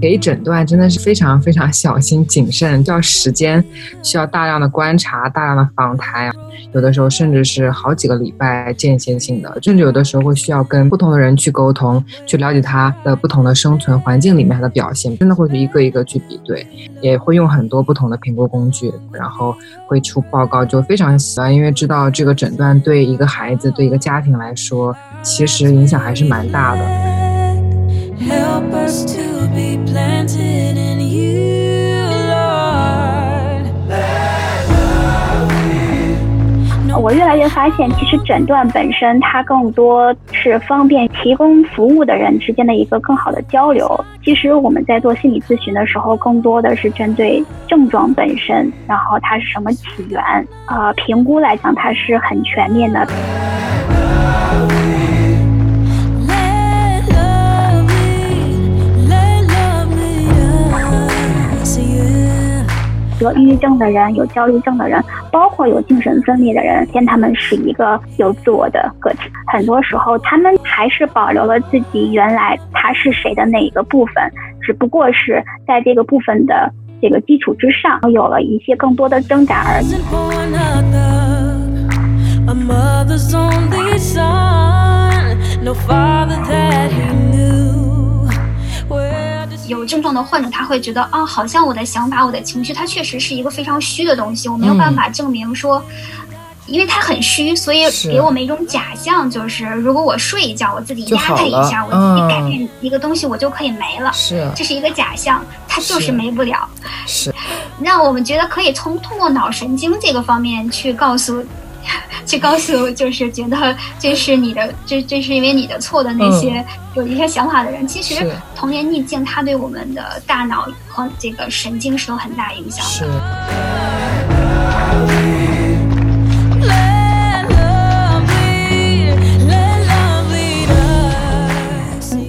给诊断真的是非常非常小心谨慎，需要时间，需要大量的观察，大量的访谈，有的时候甚至是好几个礼拜间歇性的，甚至有的时候会需要跟不同的人去沟通，去了解他的不同的生存环境里面他的表现，真的会去一个一个去比对，也会用很多不同的评估工具，然后会出报告，就非常喜欢，因为知道这个诊断对一个孩子，对一个家庭来说，其实影响还是蛮大的。我越来越发现，其实诊断本身它更多是方便提供服务的人之间的一个更好的交流。其实我们在做心理咨询的时候，更多的是针对症状本身，然后它是什么起源，呃，评估来讲它是很全面的。得抑郁症的人，有焦虑症的人，包括有精神分裂的人，见他们是一个有自我的个体。很多时候，他们还是保留了自己原来他是谁的那一个部分，只不过是在这个部分的这个基础之上，有了一些更多的挣扎而已。有症状的患者，他会觉得啊，好像我的想法、我的情绪，它确实是一个非常虚的东西，我没有办法证明说，因为它很虚，所以给我们一种假象，就是如果我睡一觉，我自己压它一下，我自己改变一个东西，我就可以没了。是，这是一个假象，它就是没不了。是，那我们觉得可以从通过脑神经这个方面去告诉。去告诉就是觉得这是你的，这这是因为你的错的那些有一些想法的人，嗯、其实童年逆境它对我们的大脑和这个神经是有很大影响的。是。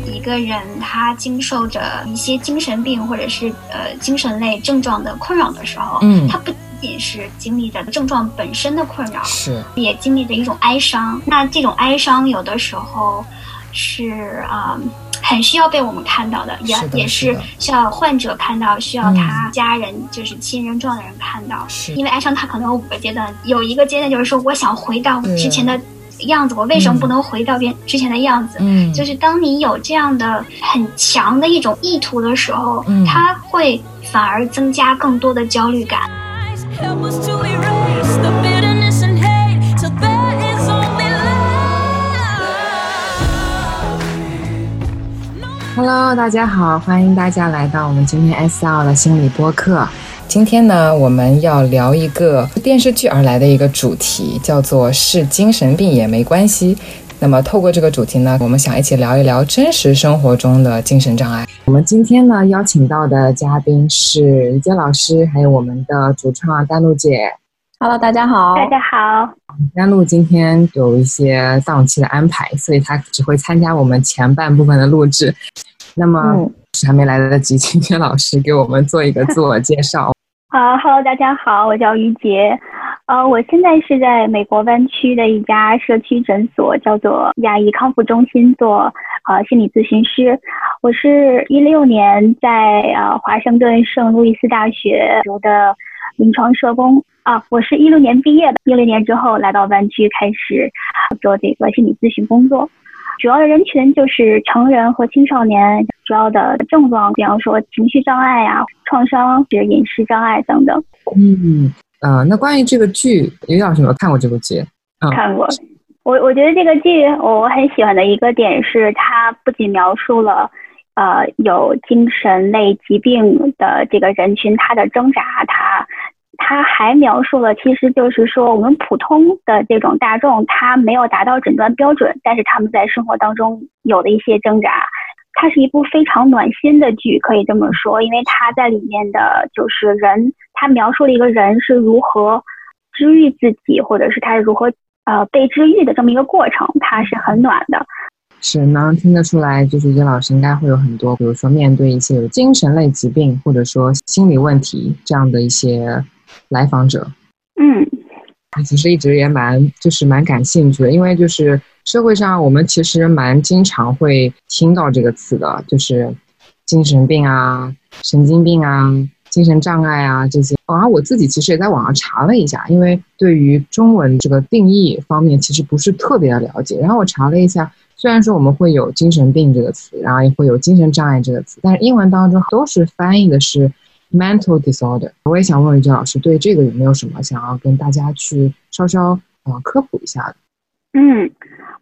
一个人他经受着一些精神病或者是呃精神类症状的困扰的时候，嗯，他不。仅是经历着症状本身的困扰，是也经历着一种哀伤。那这种哀伤有的时候是啊、呃，很需要被我们看到的，也也是需要患者看到，需要他家人、嗯、就是亲人重要的人看到。是因为哀伤，它可能有五个阶段，有一个阶段就是说，我想回到之前的样子，我为什么不能回到变之前的样子？嗯，就是当你有这样的很强的一种意图的时候，嗯，它会反而增加更多的焦虑感。Hello，大家好，欢迎大家来到我们今天 SL 的心理播客。今天呢，我们要聊一个电视剧而来的一个主题，叫做“是精神病也没关系”。那么，透过这个主题呢，我们想一起聊一聊真实生活中的精神障碍。我们今天呢，邀请到的嘉宾是于洁老师，还有我们的主创丹露姐。Hello，大家好。大家好。丹露今天有一些档期的安排，所以她只会参加我们前半部分的录制。那么，嗯、还没来得及，请于洁老师给我们做一个自我介绍。好，Hello，大家好，我叫于洁。呃，我现在是在美国湾区的一家社区诊所，叫做亚裔康复中心做呃心理咨询师。我是一六年在呃华盛顿圣路易斯大学读的临床社工啊，我是一六年毕业的，一六年之后来到湾区开始做这个心理咨询工作。主要的人群就是成人和青少年，主要的症状，比方说情绪障碍呀、啊、创伤、是饮食障碍等等。嗯。嗯、那关于这个剧，于老师有没有看过这部剧？嗯，看过。我我觉得这个剧我很喜欢的一个点是，它不仅描述了呃有精神类疾病的这个人群他的挣扎，他他还描述了，其实就是说我们普通的这种大众，他没有达到诊断标准，但是他们在生活当中有的一些挣扎。它是一部非常暖心的剧，可以这么说，因为它在里面的就是人，他描述了一个人是如何治愈自己，或者是他是如何呃被治愈的这么一个过程，它是很暖的。是能听得出来，就是叶老师应该会有很多，比如说面对一些有精神类疾病或者说心理问题这样的一些来访者。嗯，其实一直也蛮就是蛮感兴趣的，因为就是。社会上，我们其实蛮经常会听到这个词的，就是精神病啊、神经病啊、精神障碍啊这些。然后我自己其实也在网上查了一下，因为对于中文这个定义方面其实不是特别的了解。然后我查了一下，虽然说我们会有精神病这个词，然后也会有精神障碍这个词，但是英文当中都是翻译的是 mental disorder。我也想问于娟老师，对这个有没有什么想要跟大家去稍稍呃科普一下的？嗯，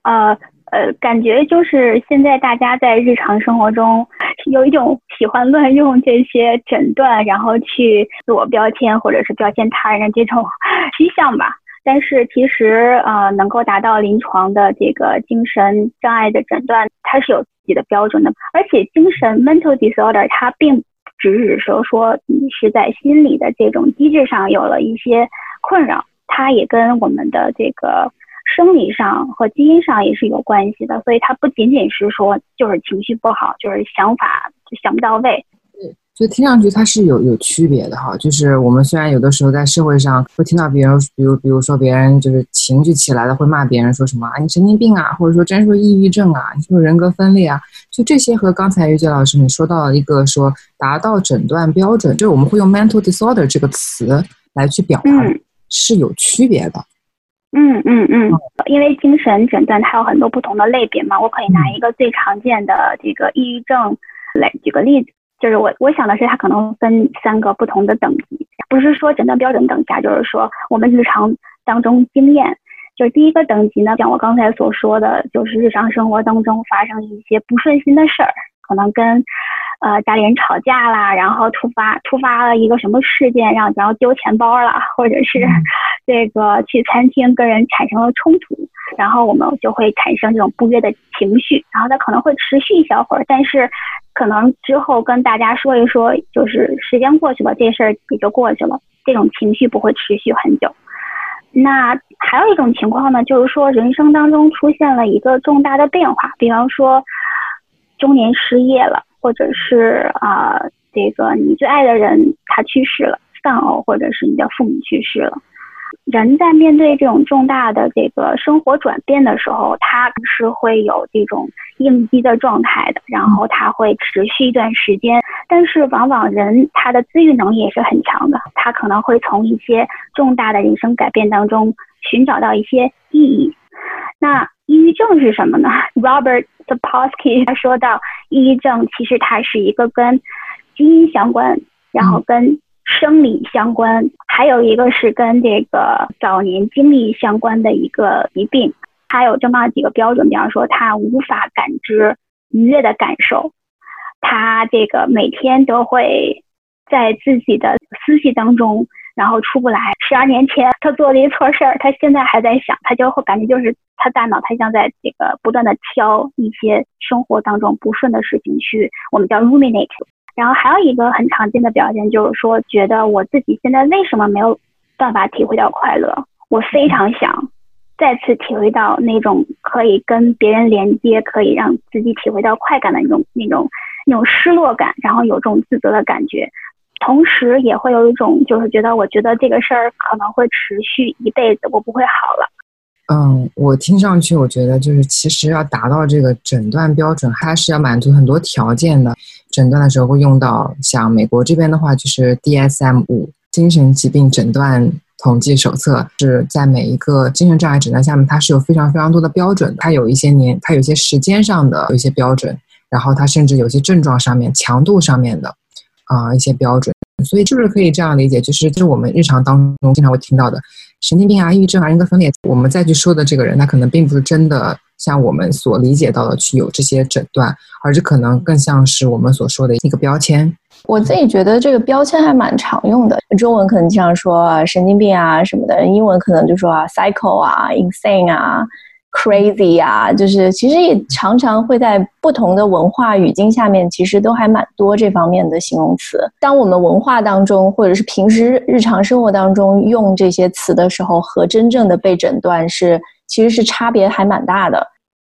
呃。呃，感觉就是现在大家在日常生活中有一种喜欢乱用这些诊断，然后去自我标签或者是标签他人的这种 趋向吧。但是其实呃，能够达到临床的这个精神障碍的诊断，它是有自己的标准的。而且精神 mental disorder 它并只是说说你是在心理的这种机制上有了一些困扰，它也跟我们的这个。生理上和基因上也是有关系的，所以它不仅仅是说就是情绪不好，就是想法就想不到位。对，所以听上去它是有有区别的哈。就是我们虽然有的时候在社会上会听到别人，比如比如说别人就是情绪起来了会骂别人说什么啊，你神经病啊，或者说真说抑郁症啊，你是不是人格分裂啊？就这些和刚才于杰老师你说到了一个说达到诊断标准，就是我们会用 mental disorder 这个词来去表达，嗯、是有区别的。嗯嗯嗯，因为精神诊断它有很多不同的类别嘛，我可以拿一个最常见的这个抑郁症来举个例子，就是我我想的是它可能分三个不同的等级，不是说诊断标准等价，就是说我们日常当中经验，就是第一个等级呢，像我刚才所说的，就是日常生活当中发生一些不顺心的事儿，可能跟。呃，家里人吵架啦，然后突发突发了一个什么事件，让然后丢钱包了，或者是 这个去餐厅跟人产生了冲突，然后我们就会产生这种不悦的情绪，然后它可能会持续一小会儿，但是可能之后跟大家说一说，就是时间过去了，这事儿也就过去了，这种情绪不会持续很久。那还有一种情况呢，就是说人生当中出现了一个重大的变化，比方说中年失业了。或者是啊、这个你最爱的人他去世了，丧偶，或者是你的父母去世了。人在面对这种重大的这个生活转变的时候，他是会有这种应激的状态的，然后他会持续一段时间。但是往往人他的自愈能力也是很强的，他可能会从一些重大的人生改变当中寻找到一些意义。那抑郁症是什么呢？Robert Sapolsky 他说到，抑郁症其实它是一个跟基因相关，然后跟生理相关，还有一个是跟这个早年经历相关的一个疾病。它有这么几个标准，比方说他无法感知愉悦的感受，他这个每天都会在自己的思绪当中。然后出不来。十二年前他做了一错事儿，他现在还在想，他就会感觉就是他大脑他像在这个不断的挑一些生活当中不顺的事情去，我们叫 ruminate。然后还有一个很常见的表现就是说，觉得我自己现在为什么没有办法体会到快乐？我非常想再次体会到那种可以跟别人连接，可以让自己体会到快感的那种那种那种失落感，然后有这种自责的感觉。同时也会有一种，就是觉得，我觉得这个事儿可能会持续一辈子，我不会好了。嗯，我听上去，我觉得就是其实要达到这个诊断标准，还是要满足很多条件的。诊断的时候会用到，像美国这边的话，就是 DSM 五精神疾病诊断统计手册，是在每一个精神障碍诊断下面，它是有非常非常多的标准，它有一些年，它有一些时间上的有一些标准，然后它甚至有些症状上面、强度上面的。啊、一些标准，所以就是可以这样理解？就是就是我们日常当中经常会听到的神经病啊、抑郁症啊、人格分裂，我们再去说的这个人，他可能并不是真的像我们所理解到的去有这些诊断，而这可能更像是我们所说的一个标签。我自己觉得这个标签还蛮常用的，中文可能经常说神经病啊什么的，英文可能就说啊 psycho 啊、insane 啊。Crazy 啊，就是其实也常常会在不同的文化语境下面，其实都还蛮多这方面的形容词。当我们文化当中，或者是平时日常生活当中用这些词的时候，和真正的被诊断是其实是差别还蛮大的。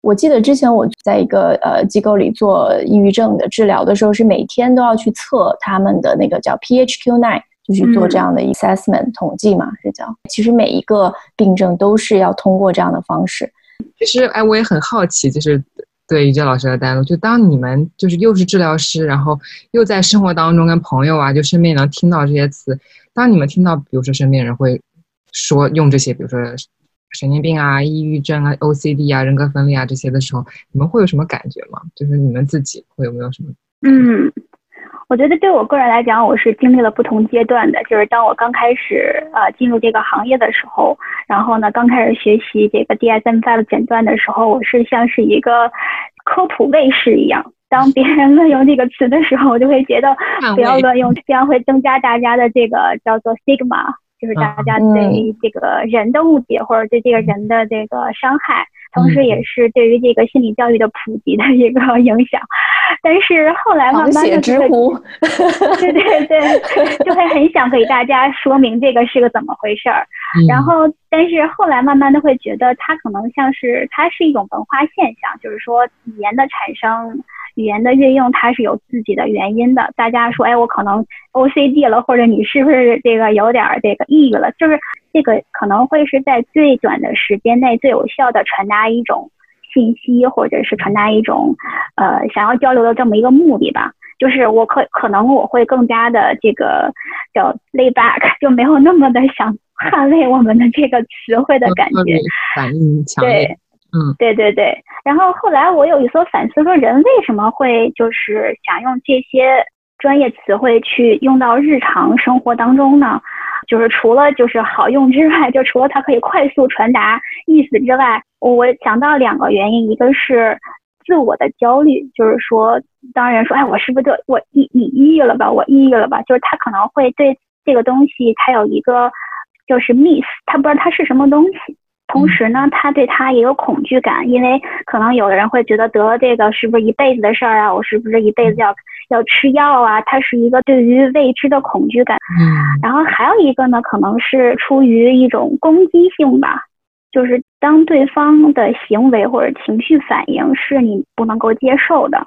我记得之前我在一个呃机构里做抑郁症的治疗的时候，是每天都要去测他们的那个叫 PHQ-9，就是做这样的 assessment 统计嘛，是叫。其实每一个病症都是要通过这样的方式。其实，哎，我也很好奇，就是对于这老师的带路，就当你们就是又是治疗师，然后又在生活当中跟朋友啊，就身边能听到这些词。当你们听到，比如说身边人会说用这些，比如说神经病啊、抑郁症啊、OCD 啊、人格分裂啊这些的时候，你们会有什么感觉吗？就是你们自己会有没有什么？嗯。我觉得对我个人来讲，我是经历了不同阶段的。就是当我刚开始呃进入这个行业的时候，然后呢刚开始学习这个 DSM-5 诊断的时候，我是像是一个科普卫士一样。当别人乱用这个词的时候，我就会觉得 不要乱用，这样会增加大家的这个叫做 stigma，就是大家对这个人的误解或者对这个人的这个伤害。同时，也是对于这个心理教育的普及的一个影响。但是后来慢慢的就会，对对对，就会很想给大家说明这个是个怎么回事儿。然后，但是后来慢慢的会觉得，它可能像是它是一种文化现象，就是说语言的产生。语言的运用，它是有自己的原因的。大家说，哎，我可能 OCD 了，或者你是不是这个有点这个抑郁了？就是这个可能会是在最短的时间内最有效的传达一种信息，或者是传达一种呃想要交流的这么一个目的吧。就是我可可能我会更加的这个叫 lay back，就没有那么的想捍卫我们的这个词汇的感觉，反应强烈。对。嗯，对对对，然后后来我有一所反思，说人为什么会就是想用这些专业词汇去用到日常生活当中呢？就是除了就是好用之外，就除了它可以快速传达意思之外，我想到两个原因，一个是自我的焦虑，就是说当人说，哎，我是不是就我抑你抑郁了吧？我抑郁了吧？就是他可能会对这个东西，他有一个就是 miss，他不知道它是什么东西。同时呢，他对他也有恐惧感，因为可能有的人会觉得得了这个是不是一辈子的事儿啊？我是不是一辈子要要吃药啊？它是一个对于未知的恐惧感。嗯。然后还有一个呢，可能是出于一种攻击性吧，就是当对方的行为或者情绪反应是你不能够接受的，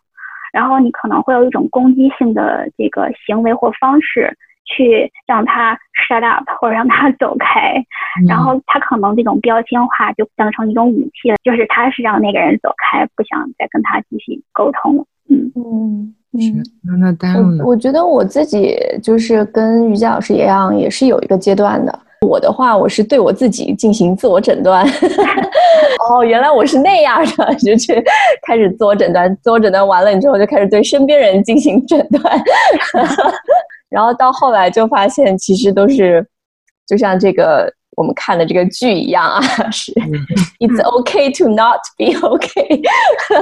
然后你可能会有一种攻击性的这个行为或方式。去让他 shut up 或者让他 走开，嗯、然后他可能这种标签化就当成一种武器了，就是他是让那个人走开，不想再跟他继续沟通了。嗯嗯嗯，那那耽误了。我觉得我自己就是跟瑜伽老师一样，也是有一个阶段的。我的话，我是对我自己进行自我诊断。哦，原来我是那样的，就去开始自我诊断。自我诊断完了之后，就开始对身边人进行诊断。然后到后来就发现，其实都是就像这个我们看的这个剧一样啊，是 It's okay to not be okay。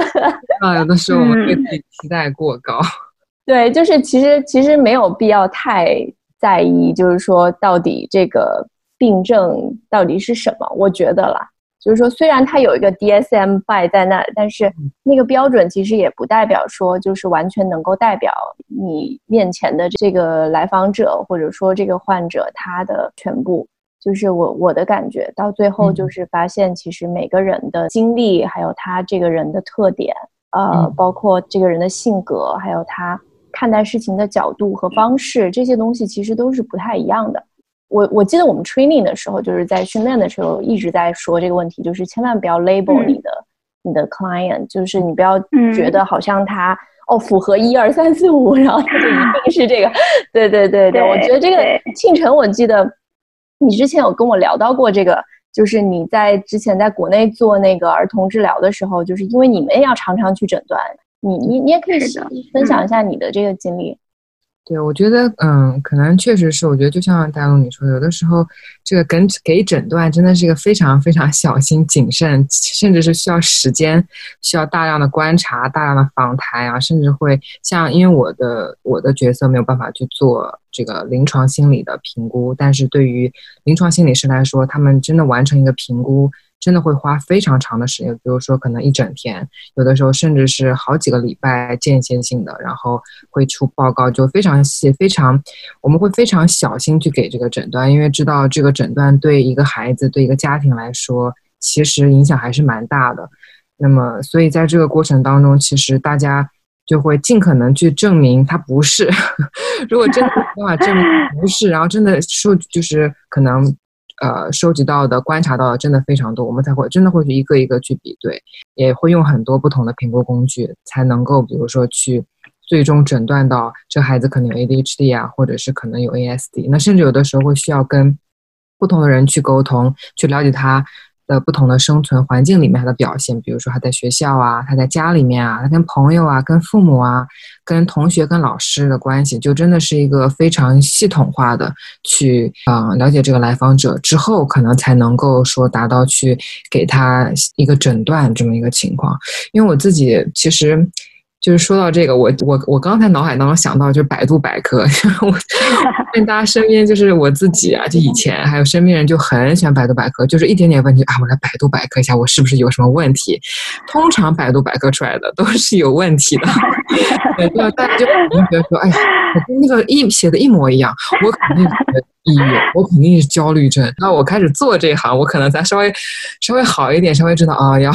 啊，有的时候我们对自己期待过高。对，就是其实其实没有必要太在意，就是说到底这个病症到底是什么？我觉得啦。就是说，虽然它有一个 DSM by 在那，但是那个标准其实也不代表说就是完全能够代表你面前的这个来访者或者说这个患者他的全部。就是我我的感觉，到最后就是发现，其实每个人的经历，还有他这个人的特点，呃，包括这个人的性格，还有他看待事情的角度和方式，这些东西其实都是不太一样的。我我记得我们 training 的时候，就是在训练的时候一直在说这个问题，就是千万不要 label 你的、嗯、你的 client，就是你不要觉得好像他、嗯、哦符合一二三四五，然后他就一定 是这个。对对对对，对，我觉得这个庆晨，我记得你之前有跟我聊到过这个，就是你在之前在国内做那个儿童治疗的时候，就是因为你们要常常去诊断，你你你也可以分享一下你的这个经历。对，我觉得，嗯，可能确实是，我觉得就像大陆你说，有的时候这个给给诊断真的是一个非常非常小心谨慎，甚至是需要时间，需要大量的观察、大量的访谈啊，甚至会像，因为我的我的角色没有办法去做这个临床心理的评估，但是对于临床心理师来说，他们真的完成一个评估。真的会花非常长的时间，比如说可能一整天，有的时候甚至是好几个礼拜间歇性的，然后会出报告，就非常细，非常我们会非常小心去给这个诊断，因为知道这个诊断对一个孩子、对一个家庭来说，其实影响还是蛮大的。那么，所以在这个过程当中，其实大家就会尽可能去证明它不是。如果真的没办法证明不是，然后真的说就是可能。呃收集到的、观察到的真的非常多，我们才会真的会去一个一个去比对，也会用很多不同的评估工具，才能够比如说去最终诊断到这孩子可能有 ADHD 啊，或者是可能有 ASD。那甚至有的时候会需要跟不同的人去沟通，去了解他。的不同的生存环境里面，他的表现，比如说他在学校啊，他在家里面啊，他跟朋友啊，跟父母啊，跟同学、跟老师的关系，就真的是一个非常系统化的去啊、了解这个来访者之后，可能才能够说达到去给他一个诊断这么一个情况。因为我自己其实。就是说到这个，我我我刚才脑海当中想到就是百度百科，我跟大家身边就是我自己啊，就以前还有身边人就很喜欢百度百科，就是一点点问题啊，我来百度百科一下，我是不是有什么问题？通常百度百科出来的都是有问题的，对，大家就可能觉得说，哎呀，我跟那个一写的一模一样，我肯定觉得。抑郁，我肯定是焦虑症。那我开始做这一行，我可能才稍微稍微好一点，稍微知道啊、哦，要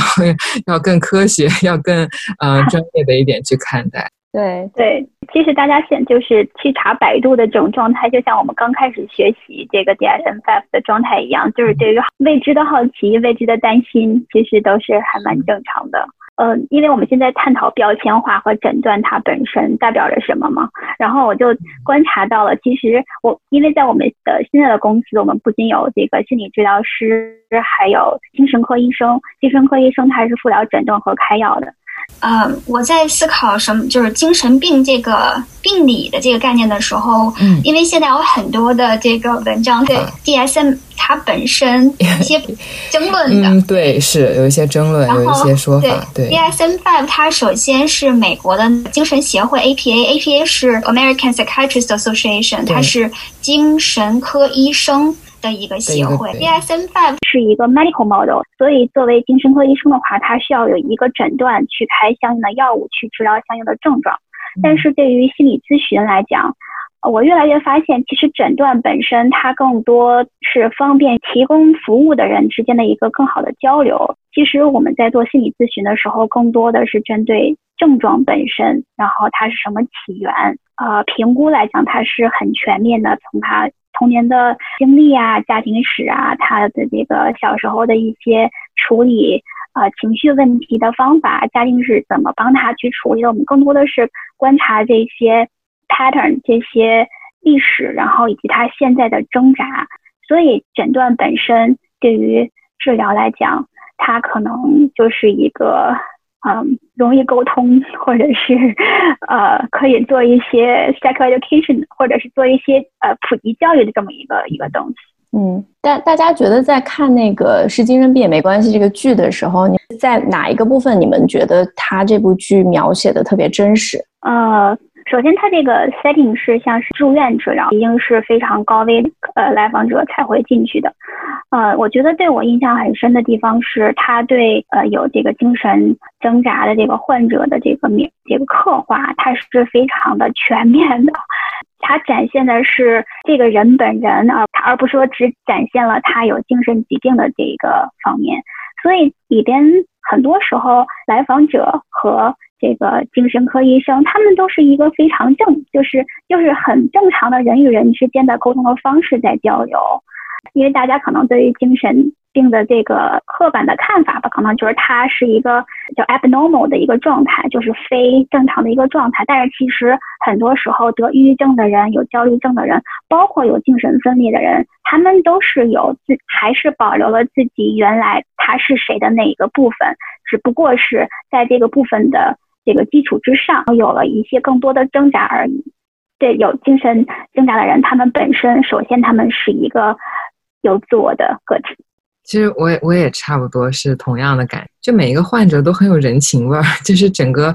要更科学，要更嗯、呃、专业的一点去看待。对对，其实大家现就是去查百度的这种状态，就像我们刚开始学习这个 DSM-5 的状态一样，就是对于未知的好奇、未知的担心，其实都是还蛮正常的。呃，因为我们现在探讨标签化和诊断它本身代表着什么嘛，然后我就观察到了，其实我因为在我们的现在的公司，我们不仅有这个心理治疗师，还有精神科医生，精神科医生他是负责诊断和开药的。呃，我在思考什么，就是精神病这个病理的这个概念的时候，嗯，因为现在有很多的这个文章对 DSM 它本身一些 争论的，嗯，对，是有一些争论，有一些说法，对，对。DSM Five 它首先是美国的精神协会 APA，APA 是 American Psychiatrist Association，它是精神科医生。的一个协会，DSM-5 是一个 medical model，所以作为精神科医生的话，他需要有一个诊断去开相应的药物去治疗相应的症状。但是对于心理咨询来讲，我越来越发现，其实诊断本身它更多是方便提供服务的人之间的一个更好的交流。其实我们在做心理咨询的时候，更多的是针对症状本身，然后它是什么起源，呃，评估来讲它是很全面的，从它。童年的经历啊，家庭史啊，他的这个小时候的一些处理呃情绪问题的方法，家庭是怎么帮他去处理的？我们更多的是观察这些 pattern 这些历史，然后以及他现在的挣扎。所以诊断本身对于治疗来讲，它可能就是一个。嗯，容易沟通，或者是 呃，可以做一些 psychoeducation，或者是做一些呃普及教育的这么一个一个东西。嗯，但大家觉得在看那个是精神病也没关系这个剧的时候，你在哪一个部分你们觉得他这部剧描写的特别真实？呃。首先，它这个 setting 是像是住院治疗，一定是非常高危呃来访者才会进去的。呃，我觉得对我印象很深的地方是，他对呃有这个精神挣扎的这个患者的这个面这个刻画，它是非常的全面的。它展现的是这个人本人啊，而不是说只展现了他有精神疾病的这一个方面。所以里边很多时候来访者和这个精神科医生，他们都是一个非常正，就是就是很正常的人与人之间的沟通的方式在交流，因为大家可能对于精神病的这个刻板的看法吧，可能就是它是一个叫 abnormal 的一个状态，就是非正常的一个状态。但是其实很多时候得抑郁症的人、有焦虑症的人，包括有精神分裂的人，他们都是有自还是保留了自己原来他是谁的那一个部分，只不过是在这个部分的。这个基础之上，有了一些更多的挣扎而已。对，有精神挣扎的人，他们本身首先他们是一个有自我的个体。其实我也我也差不多是同样的感觉，就每一个患者都很有人情味儿，就是整个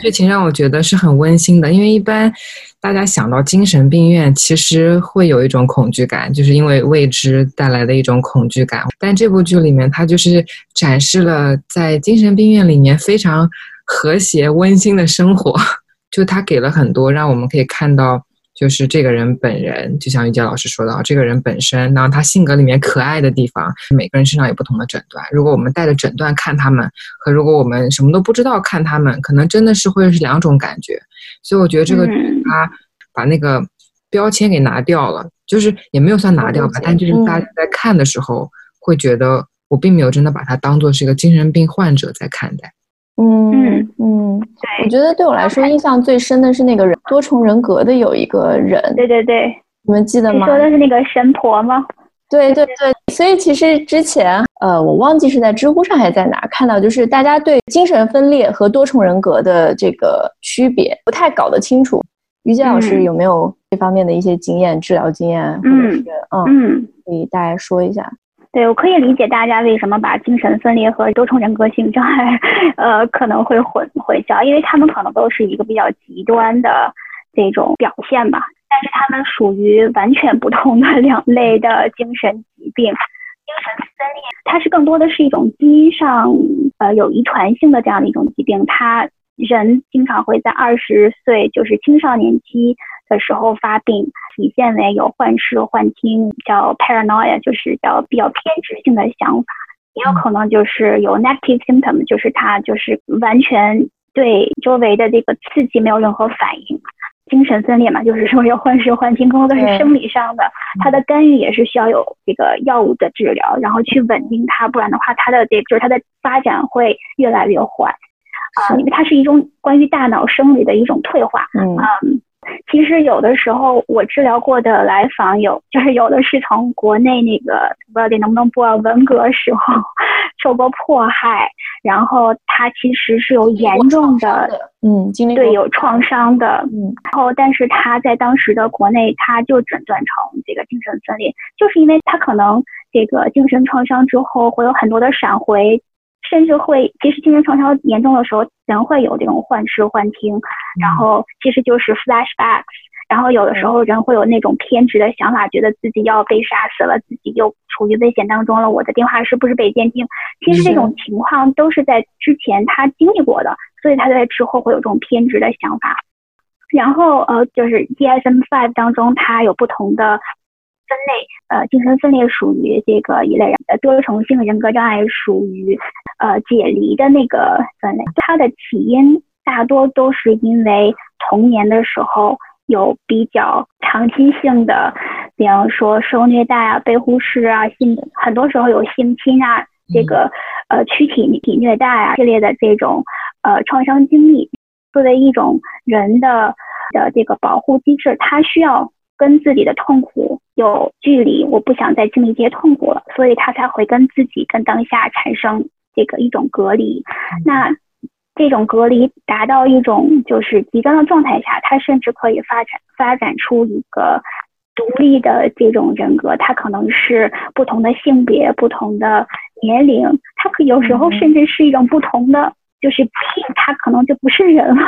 剧情让我觉得是很温馨的。因为一般大家想到精神病院，其实会有一种恐惧感，就是因为未知带来的一种恐惧感。但这部剧里面，它就是展示了在精神病院里面非常。和谐温馨的生活，就它给了很多，让我们可以看到，就是这个人本人，就像玉洁老师说的，这个人本身，然后他性格里面可爱的地方，每个人身上有不同的诊断。如果我们带着诊断看他们，和如果我们什么都不知道看他们，可能真的是会是两种感觉。所以我觉得这个他把那个标签给拿掉了，就是也没有算拿掉吧，但就是大家在看的时候会觉得我并没有真的把他当做是一个精神病患者在看待。嗯嗯我觉得对我来说印象最深的是那个人多重人格的有一个人，对对对，你们记得吗？你说的是那个神婆吗？对对对，所以其实之前呃，我忘记是在知乎上还是在哪儿看到，就是大家对精神分裂和多重人格的这个区别不太搞得清楚。于洁老师有没有这方面的一些经验、治疗经验，或者是嗯嗯，可以大概说一下？对，我可以理解大家为什么把精神分裂和多重人格性障碍，呃，可能会混混淆，因为他们可能都是一个比较极端的这种表现吧。但是他们属于完全不同的两类的精神疾病。精神分裂，它是更多的是一种基因上呃有遗传性的这样的一种疾病。他人经常会在二十岁，就是青少年期的时候发病，体现为有幻视、幻听，叫 paranoia，就是叫比较偏执性的想法，也有可能就是有 negative symptom，就是他就是完全对周围的这个刺激没有任何反应。精神分裂嘛，就是说有幻视、幻听，更多的是生理上的，他的干预也是需要有这个药物的治疗，然后去稳定他，不然的话，他的这就是他的发展会越来越坏啊，因为它是一种关于大脑生理的一种退化，嗯。嗯其实有的时候我治疗过的来访有，就是有的是从国内那个不知道你能不能播文革时候 受过迫害，然后他其实是有严重的，嗯，经历对有创伤的，嗯，然后但是他在当时的国内他就诊断成这个精神分裂，就是因为他可能这个精神创伤之后会有很多的闪回。甚至会，其实精神创伤严重的时候，人会有这种幻视、幻听，然后其实就是 flashbacks，然后有的时候人会有那种偏执的想法，觉得自己要被杀死了，自己又处于危险当中了，我的电话是不是被监听？其实这种情况都是在之前他经历过的，所以他在之后会有这种偏执的想法。然后呃，就是 DSM-5 当中，它有不同的。分类，呃，精神分裂属于这个一类人，呃，多重性人格障碍属于呃解离的那个分类。它的起因大多都是因为童年的时候有比较长期性的，比方说受虐待啊、被忽视啊、性很多时候有性侵啊，这个呃躯体体虐待啊系列的这种呃创伤经历，作为一种人的的这个保护机制，它需要。跟自己的痛苦有距离，我不想再经历这些痛苦了，所以他才会跟自己跟当下产生这个一种隔离。那这种隔离达到一种就是极端的状态下，他甚至可以发展发展出一个独立的这种人格。他可能是不同的性别、不同的年龄，他可有时候甚至是一种不同的，就是他可能就不是人了。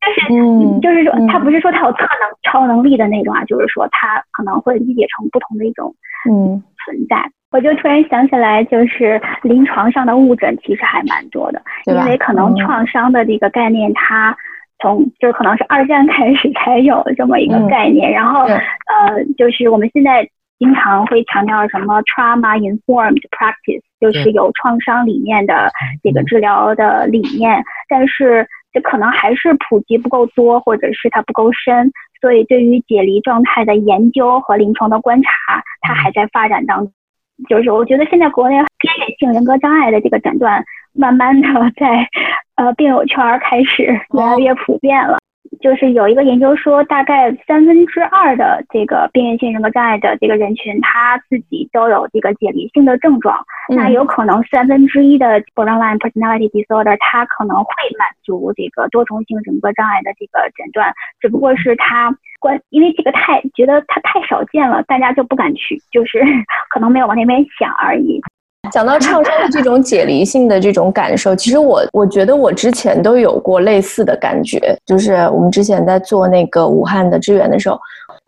但是，嗯，就是说，他不是。说他有特能、超能力的那种啊，就是说他可能会理解成不同的一种，嗯，存在。我就突然想起来，就是临床上的误诊其实还蛮多的，因为可能？创伤的这个概念，它从就可能是二战 开始才有这么一个概念，然后呃，就是我们现在经常会强调什么 trauma informed practice，就是有创伤理念的这个治疗的理念，但是。这可能还是普及不够多，或者是它不够深，所以对于解离状态的研究和临床的观察，它还在发展当中。就是我觉得现在国内边缘性人格障碍的这个诊断，慢慢的在呃病友圈开始越来越普遍了。就是有一个研究说，大概三分之二的这个边缘性人格障碍的这个人群，他自己都有这个解离性的症状。嗯、那有可能三分之一的 borderline personality disorder，他可能会满足这个多重性人格障碍的这个诊断，只不过是他关，因为这个太觉得他太少见了，大家就不敢去，就是 可能没有往那边想而已。讲到创伤的这种解离性的这种感受，其实我我觉得我之前都有过类似的感觉，就是我们之前在做那个武汉的支援的时候，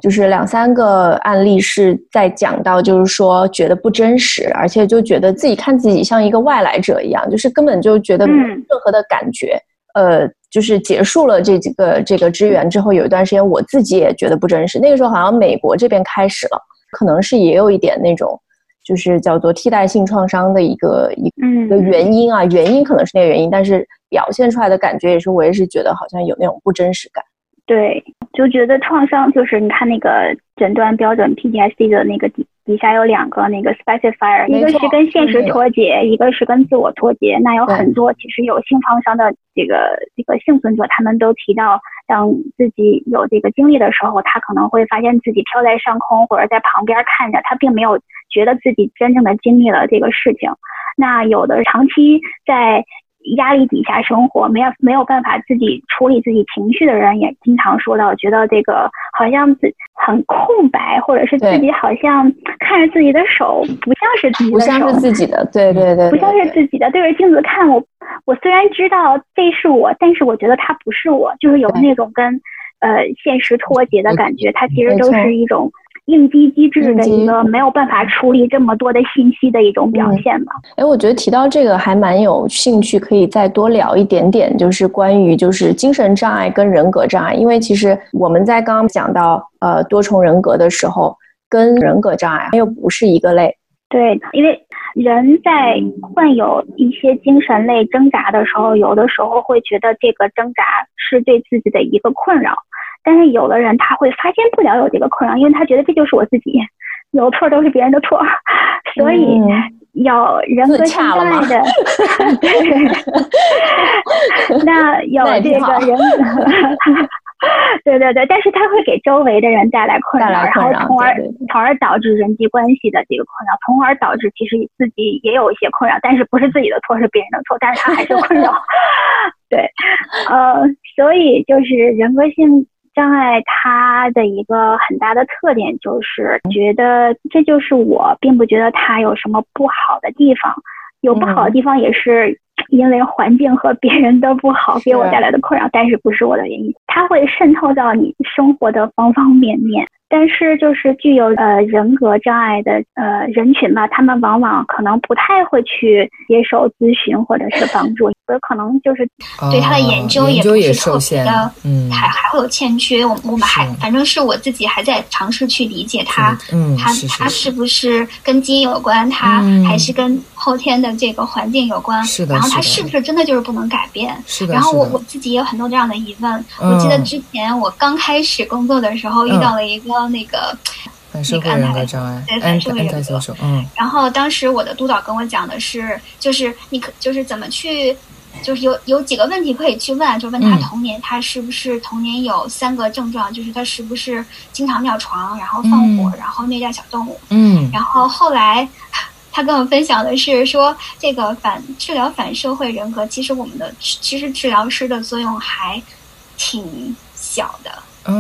就是两三个案例是在讲到，就是说觉得不真实，而且就觉得自己看自己像一个外来者一样，就是根本就觉得没有任何的感觉。呃，就是结束了这几个这个支援之后，有一段时间我自己也觉得不真实。那个时候好像美国这边开始了，可能是也有一点那种。就是叫做替代性创伤的一个一一个原因啊，原因可能是那个原因，但是表现出来的感觉也是，我也是觉得好像有那种不真实感。对，就觉得创伤就是你看那个诊断标准 PTSD 的那个底底下有两个那个 specifier，一个是跟现实脱节，一个是跟自我脱节。那有很多其实有性创伤的这个这个幸存者，他们都提到，当自己有这个经历的时候，他可能会发现自己飘在上空，或者在旁边看着，他并没有觉得自己真正的经历了这个事情。那有的长期在。压力底下生活，没有没有办法自己处理自己情绪的人，也经常说到，觉得这个好像自很空白，或者是自己好像看着自己的手不像是自己的手，不像是自己的，对对对，不像是自己的。对着镜子看我，我虽然知道这是我，但是我觉得它不是我，就是有那种跟呃现实脱节的感觉，它其实都是一种。应激机制的一个没有办法处理这么多的信息的一种表现吧。哎、嗯，我觉得提到这个还蛮有兴趣，可以再多聊一点点，就是关于就是精神障碍跟人格障碍。因为其实我们在刚刚讲到呃多重人格的时候，跟人格障碍又不是一个类。对，因为人在患有一些精神类挣扎的时候，有的时候会觉得这个挣扎是对自己的一个困扰。但是有的人他会发现不了有这个困扰，因为他觉得这就是我自己，有错都是别人的错，所以有人格障碍的，那有这个人格，对对对，但是他会给周围的人带来困扰，然后从而从而导致人际关系的这个困扰，从而导致其实自己也有一些困扰，但是不是自己的错，是别人的错，但是他还是困扰，对，呃，所以就是人格性。障碍它的一个很大的特点就是觉得这就是我，并不觉得它有什么不好的地方，有不好的地方也是因为环境和别人的不好给我带来的困扰，但是不是我的原因，它会渗透到你生活的方方面面。但是就是具有呃人格障碍的呃人群吧，他们往往可能不太会去接受咨询或者是帮助，有可能就是对他的研究也不是特别的，嗯，还还会有欠缺。我我们还反正是我自己还在尝试去理解他，嗯，他他是不是跟基因有关，他还是跟后天的这个环境有关，是的，然后他是不是真的就是不能改变？是的，然后我我自己也有很多这样的疑问。我记得之前我刚开始工作的时候遇到了一个。那个反社会人格障碍，对，反社会人格。嗯，然后当时我的督导跟我讲的是，就是你可就是怎么去，就是有有几个问题可以去问，就问他童年，嗯、他是不是童年有三个症状，就是他是不是经常尿床，然后放火，嗯、然后虐待小动物。嗯，然后后来他跟我分享的是说，这个反治疗反社会人格，其实我们的其实治疗师的作用还挺小的。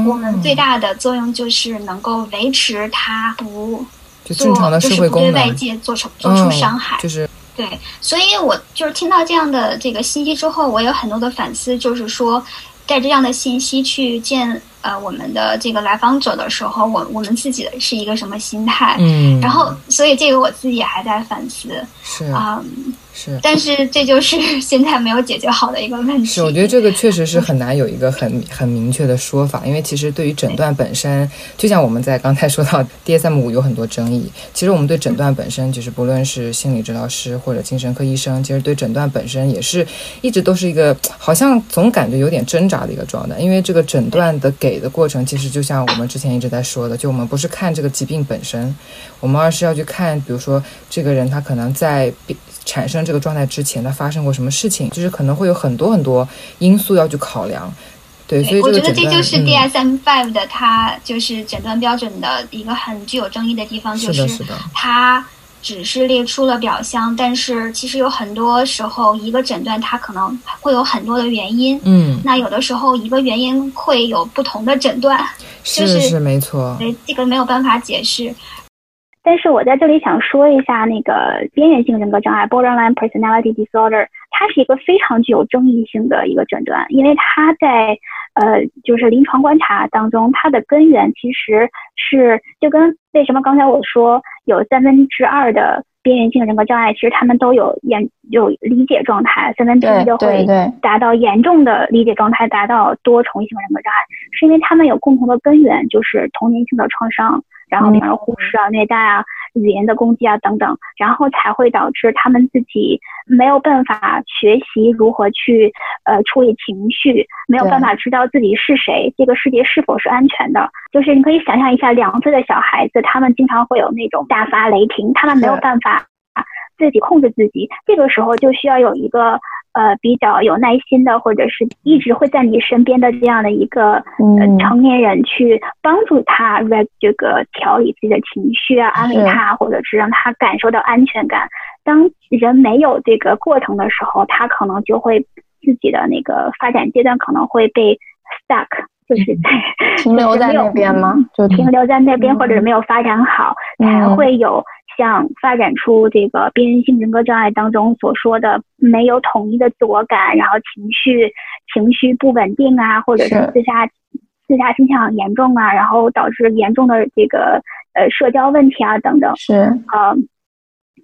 我们最大的作用就是能够维持他不做，就正常的社会功能，就是不对外界做出做出伤害。哦，就是对，所以我就是听到这样的这个信息之后，我有很多的反思，就是说带着这样的信息去见呃我们的这个来访者的时候，我我们自己的是一个什么心态？嗯，然后所以这个我自己还在反思。是啊。嗯是，但是这就是 现在没有解决好的一个问题。是，我觉得这个确实是很难有一个很很明确的说法，因为其实对于诊断本身，就像我们在刚才说到 DSM 五有很多争议。其实我们对诊断本身，就是不论是心理治疗师或者精神科医生，其实对诊断本身也是一直都是一个好像总感觉有点挣扎的一个状态。因为这个诊断的给的过程，其实就像我们之前一直在说的，就我们不是看这个疾病本身，我们而是要去看，比如说这个人他可能在。产生这个状态之前，它发生过什么事情？就是可能会有很多很多因素要去考量。对，所以我觉得这就是 DSM Five 的它就是诊断标准的一个很具有争议的地方，就是它只是列出了表象，但是其实有很多时候一个诊断它可能会有很多的原因。嗯，那有的时候一个原因会有不同的诊断，就是是没错，对，这个没有办法解释。但是我在这里想说一下那个边缘性人格障碍 （Borderline Personality Disorder），它是一个非常具有争议性的一个诊断，因为它在呃就是临床观察当中，它的根源其实是就跟为什么刚才我说有三分之二的边缘性人格障碍，其实他们都有严有理解状态，三分之一就会达到严重的理解状态，达到多重性人格障碍，是因为他们有共同的根源，就是童年性的创伤。然后比方说忽视啊、虐待啊、语言的攻击啊等等，然后才会导致他们自己没有办法学习如何去呃处理情绪，没有办法知道自己是谁，这个世界是否是安全的。就是你可以想象一下，两岁的小孩子，他们经常会有那种大发雷霆，他们没有办法自己控制自己，这个时候就需要有一个。呃，比较有耐心的，或者是一直会在你身边的这样的一个呃成年人去帮助他来这个调理自己的情绪啊，安慰他，或者是让他感受到安全感。当人没有这个过程的时候，他可能就会自己的那个发展阶段可能会被 stuck，就是在停留在那边吗？就停留在那边，或者是没有发展好，才会有。像发展出这个边缘性人格障碍当中所说的没有统一的自我感，然后情绪情绪不稳定啊，或者是自杀自杀倾向严重啊，然后导致严重的这个呃社交问题啊等等。是呃，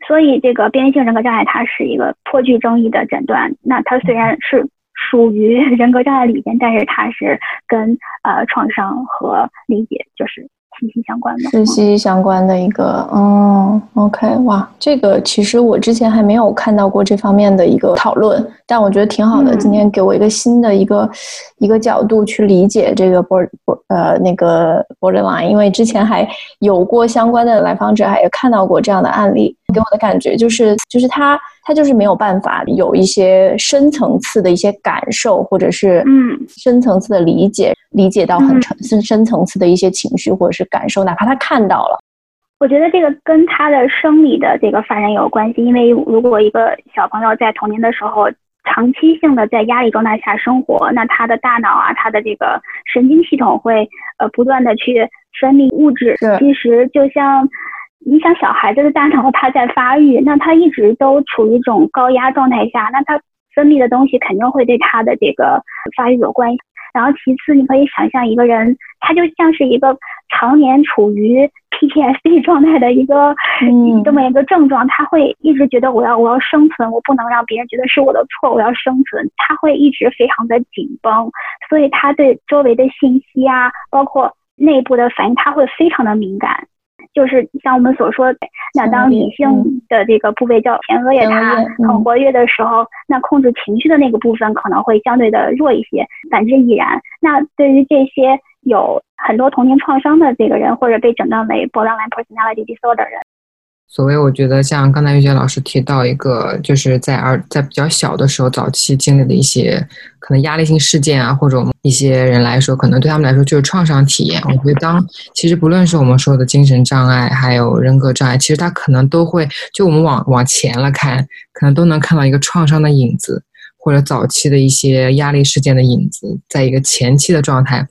所以这个边缘性人格障碍它是一个颇具争议的诊断。那它虽然是属于人格障碍里边，但是它是跟呃创伤和理解就是。息息相关的，是息息相关的一个，嗯，OK，哇，这个其实我之前还没有看到过这方面的一个讨论，但我觉得挺好的。今天给我一个新的一个、嗯、一个角度去理解这个 border 呃那个 borderline，因为之前还有过相关的来访者，还有看到过这样的案例，给我的感觉就是就是他。他就是没有办法有一些深层次的一些感受，或者是嗯深层次的理解，嗯、理解到很深深层次的一些情绪或者是感受，哪怕他看到了。我觉得这个跟他的生理的这个发展有关系，因为如果一个小朋友在童年的时候长期性的在压力状态下生活，那他的大脑啊，他的这个神经系统会呃不断的去分泌物质，其实就像。你想小孩子的大脑他在发育，那他一直都处于一种高压状态下，那他分泌的东西肯定会对他的这个发育有关系。然后其次，你可以想象一个人，他就像是一个常年处于 PTSD 状态的一个嗯这么一个症状，他会一直觉得我要我要生存，我不能让别人觉得是我的错，我要生存，他会一直非常的紧绷，所以他对周围的信息啊，包括内部的反应，他会非常的敏感。就是像我们所说的，那当女性的这个部位叫前额叶，它很活跃的时候，那控制情绪的那个部分可能会相对的弱一些，反之亦然。那对于这些有很多童年创伤的这个人，或者被诊断为 borderline personality disorder 的人。所谓，我觉得像刚才玉洁老师提到一个，就是在儿在比较小的时候，早期经历的一些可能压力性事件啊，或者我们一些人来说，可能对他们来说就是创伤体验。我觉得当其实不论是我们说的精神障碍，还有人格障碍，其实他可能都会，就我们往往前了看，可能都能看到一个创伤的影子，或者早期的一些压力事件的影子，在一个前期的状态。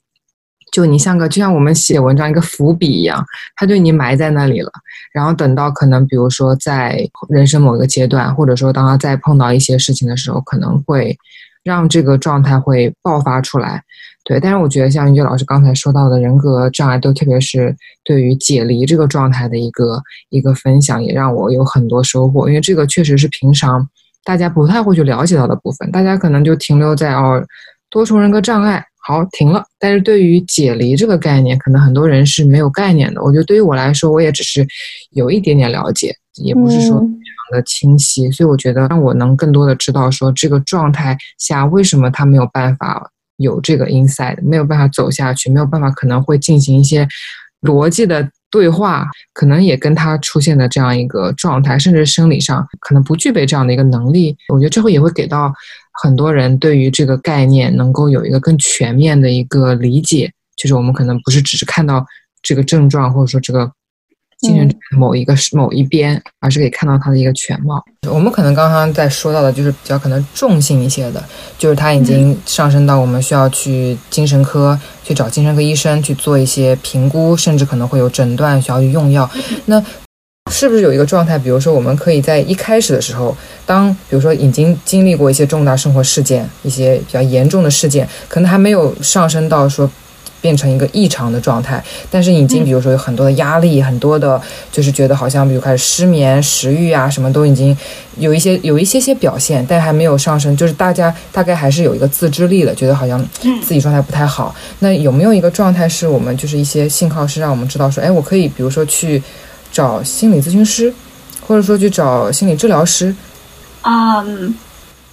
就你像个，就像我们写文章一个伏笔一样，它就已经埋在那里了。然后等到可能，比如说在人生某个阶段，或者说当他再碰到一些事情的时候，可能会让这个状态会爆发出来。对，但是我觉得像玉洁老师刚才说到的人格障碍，都特别是对于解离这个状态的一个一个分享，也让我有很多收获。因为这个确实是平常大家不太会去了解到的部分，大家可能就停留在哦，多重人格障碍。好，停了。但是对于解离这个概念，可能很多人是没有概念的。我觉得对于我来说，我也只是有一点点了解，也不是说非常的清晰。嗯、所以我觉得让我能更多的知道说这个状态下为什么他没有办法有这个 insight，没有办法走下去，没有办法可能会进行一些逻辑的对话，可能也跟他出现的这样一个状态，甚至生理上可能不具备这样的一个能力。我觉得这会也会给到。很多人对于这个概念能够有一个更全面的一个理解，就是我们可能不是只是看到这个症状，或者说这个精神某一个某一边，而是可以看到它的一个全貌。我们可能刚刚在说到的，就是比较可能重性一些的，就是它已经上升到我们需要去精神科去找精神科医生去做一些评估，甚至可能会有诊断需要去用药。那是不是有一个状态？比如说，我们可以在一开始的时候，当比如说已经经历过一些重大生活事件，一些比较严重的事件，可能还没有上升到说边变成一个异常的状态，但是已经比如说有很多的压力，很多的，就是觉得好像比如开始失眠、食欲啊，什么都已经有一些有一些些表现，但还没有上升，就是大家大概还是有一个自制力的，觉得好像自己状态不太好。那有没有一个状态是我们就是一些信号，是让我们知道说，哎，我可以比如说去找心理咨询师，或者说去找心理治疗师？嗯。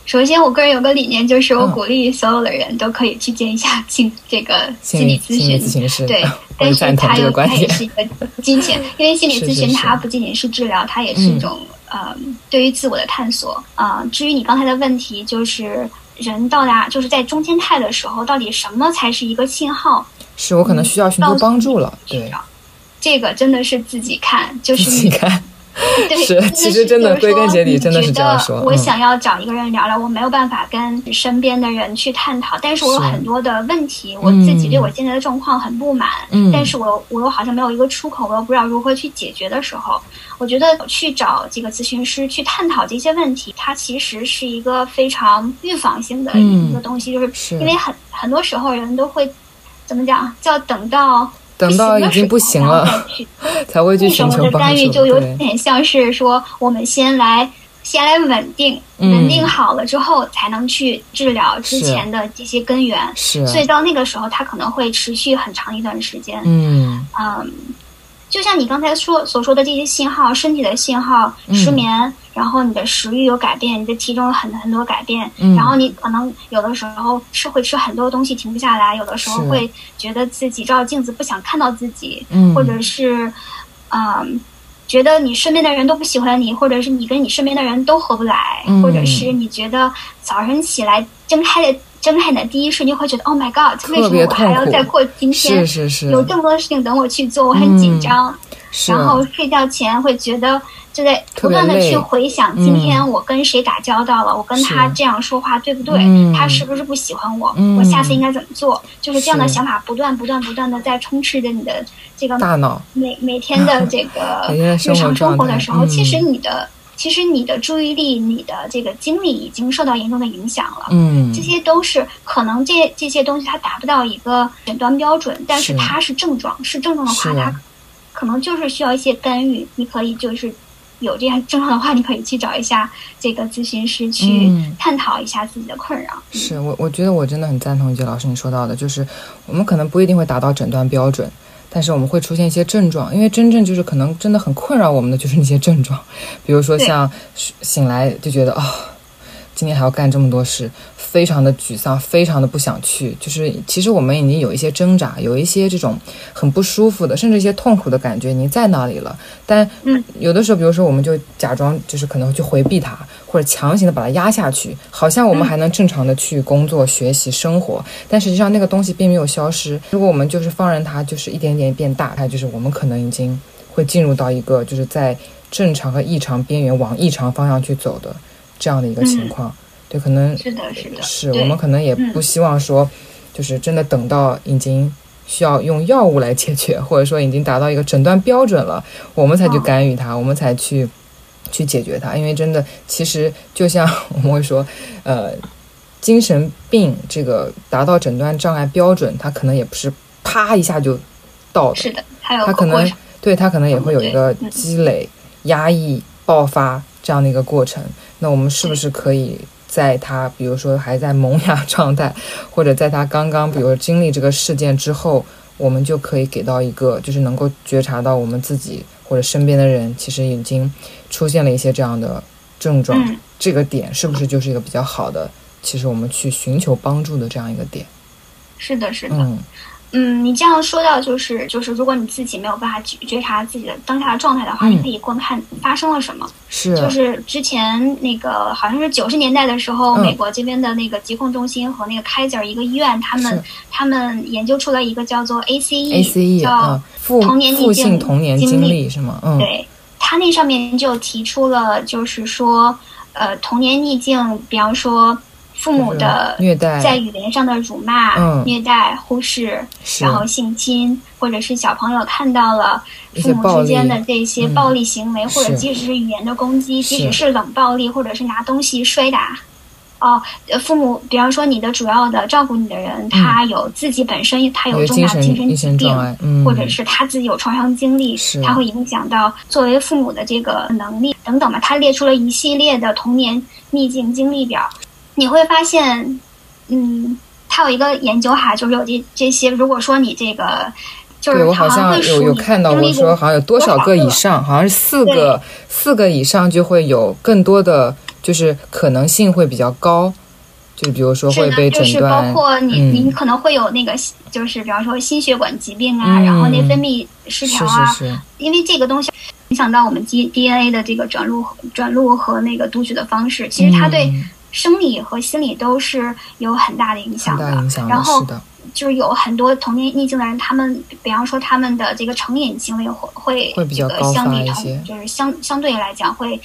首先，我个人有个理念，就是我鼓励所有的人都可以去见一下心这个心理咨询，对，但是它又它也是一个金钱，因为心理咨询它不仅仅是治疗，它也是一种呃对于自我的探索。啊、呃。至于你刚才的问题，就是人到达就是在中间态的时候，到底什么才是一个信号？是我可能需要寻求帮助了，对，这个真的是自己看，就是自己看。对，是，其实真的归根结底真的是这样说。我想要找一个人聊聊，我没有办法跟身边的人去探讨，但是我有很多的问题，我自己对我现在的状况很不满，嗯，但是我我又好像没有一个出口，我又不知道如何去解决的时候，我觉得去找这个咨询师去探讨这些问题，它其实是一个非常预防性的一个东西，就是因为很很多时候人都会怎么讲，叫等到。等到已经不行了，才会去寻求帮助。干预就有点像是说，我们先来先来稳定，稳定好了之后，才能去治疗之前的这些根源。是，所以到那个时候，它可能会持续很长一段时间。嗯嗯。就像你刚才说所说的这些信号，身体的信号，失眠，嗯、然后你的食欲有改变，你的体重有很很多改变，嗯、然后你可能有的时候是会吃很多东西停不下来，有的时候会觉得自己照镜子不想看到自己，嗯、或者是，嗯、呃，觉得你身边的人都不喜欢你，或者是你跟你身边的人都合不来，嗯、或者是你觉得早晨起来睁开的。睁开的第一瞬间会觉得，Oh my God，为什么我还要再过今天？是是是，有这么多的事情等我去做，我很紧张。嗯、然后睡觉前会觉得，就在不断的去回想今天我跟谁打交道了，嗯、我跟他这样说话对不对？嗯、他是不是不喜欢我？嗯、我下次应该怎么做？就是这样的想法不断不断不断的在充斥着你的这个大脑。每每天的这个 日常生活的时候，其实你的。其实你的注意力、你的这个精力已经受到严重的影响了。嗯，这些都是可能这这些东西它达不到一个诊断标准，但是它是症状，是，是症状的话，它可能就是需要一些干预。你可以就是有这样症状的话，你可以去找一下这个咨询师去探讨一下自己的困扰。嗯、是我，我觉得我真的很赞同杰老师你说到的，就是我们可能不一定会达到诊断标准。但是我们会出现一些症状，因为真正就是可能真的很困扰我们的就是那些症状，比如说像醒来就觉得啊、哦，今天还要干这么多事，非常的沮丧，非常的不想去。就是其实我们已经有一些挣扎，有一些这种很不舒服的，甚至一些痛苦的感觉已经在那里了。但有的时候，比如说我们就假装就是可能会去回避它。或者强行的把它压下去，好像我们还能正常的去工作、学习、生活，但实际上那个东西并没有消失。如果我们就是放任它，就是一点点变大，它就是我们可能已经会进入到一个就是在正常和异常边缘往异常方向去走的这样的一个情况。对，可能是的，是的，是我们可能也不希望说，就是真的等到已经需要用药物来解决，或者说已经达到一个诊断标准了，我们才去干预它，我们才去。去解决它，因为真的，其实就像 我们会说，呃，精神病这个达到诊断障碍标准，它可能也不是啪一下就到的，是的，还有它可能对它可能也会有一个积累、压抑、爆发这样的一个过程。那我们是不是可以在他比如说还在萌芽 状态，或者在他刚刚比如说经历这个事件之后，我们就可以给到一个，就是能够觉察到我们自己。或者身边的人其实已经出现了一些这样的症状，嗯、这个点是不是就是一个比较好的？其实我们去寻求帮助的这样一个点。是的，是的。嗯嗯，你这样说到就是就是，如果你自己没有办法觉觉察自己的当下的状态的话，嗯、你可以观看发生了什么。是。就是之前那个好像是九十年代的时候，嗯、美国这边的那个疾控中心和那个 Kaiser 一个医院，他们他们研究出了一个叫做 ACE，ACE 叫童年逆境童年经历是吗？嗯。对，他那上面就提出了，就是说，呃，童年逆境，比方说。父母的虐待，在语言上的辱骂、嗯、虐待、忽视，然后性侵，或者是小朋友看到了父母之间的这些暴力行为，嗯、或者即使是语言的攻击，即使是冷暴力，或者是拿东西摔打，哦，父母，比方说你的主要的照顾你的人，嗯、他有自己本身他有重大精神疾病，嗯、或者是他自己有创伤经历，是他会影响到作为父母的这个能力等等吧。他列出了一系列的童年逆境经历表，你会发现，嗯，他有一个研究哈，就是有这这些，如果说你这个。对，我好像有有看到过，说好像有多少个以上，好像是四个四个以上就会有更多的，就是可能性会比较高，就比如说会被诊断，就是包括你、嗯、你可能会有那个，就是比方说心血管疾病啊，嗯、然后内分泌失调啊，是是是因为这个东西影响到我们 D D N A 的这个转录转录和那个读取的方式，其实它对生理和心理都是有很大的影响的，影响的然后。是的就是有很多童年逆境的人，他们比方说他们的这个成瘾行为会会这个相比同，就是相相对来讲会